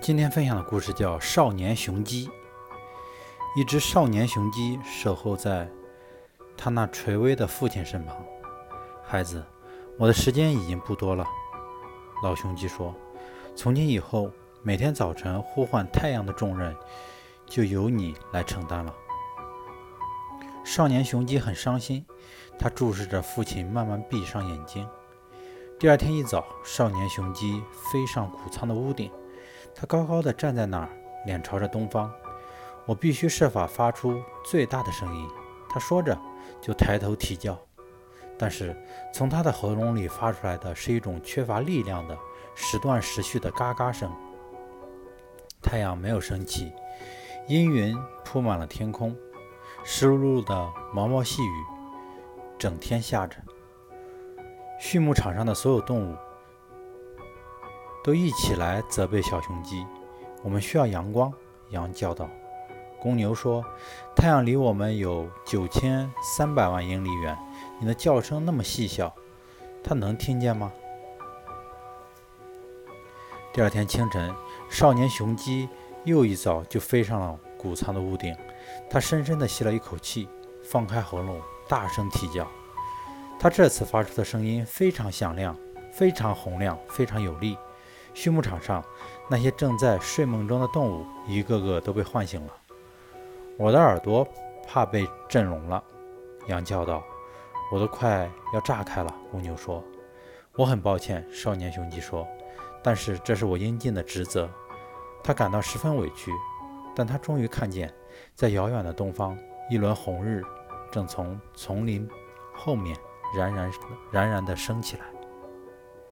今天分享的故事叫《少年雄鸡》。一只少年雄鸡守候在他那垂危的父亲身旁。孩子，我的时间已经不多了。老雄鸡说：“从今以后，每天早晨呼唤太阳的重任就由你来承担了。”少年雄鸡很伤心，他注视着父亲慢慢闭上眼睛。第二天一早，少年雄鸡飞上谷仓的屋顶。他高高的站在那儿，脸朝着东方。我必须设法发出最大的声音。他说着，就抬头啼叫。但是从他的喉咙里发出来的是一种缺乏力量的时断时续的嘎嘎声。太阳没有升起，阴云铺满了天空，湿漉漉的毛毛细雨整天下着。畜牧场上的所有动物。都一起来责备小雄鸡。我们需要阳光，羊叫道。公牛说：“太阳离我们有九千三百万英里远，你的叫声那么细小，它能听见吗？”第二天清晨，少年雄鸡又一早就飞上了谷仓的屋顶。它深深地吸了一口气，放开喉咙，大声啼叫。它这次发出的声音非常响亮，非常洪亮，非常有力。畜牧场上那些正在睡梦中的动物，一个个都被唤醒了。我的耳朵怕被震聋了，羊叫道：“我都快要炸开了。”公牛说：“我很抱歉。”少年雄鸡说：“但是这是我应尽的职责。”他感到十分委屈，但他终于看见，在遥远的东方，一轮红日正从丛林后面冉冉冉冉地升起来。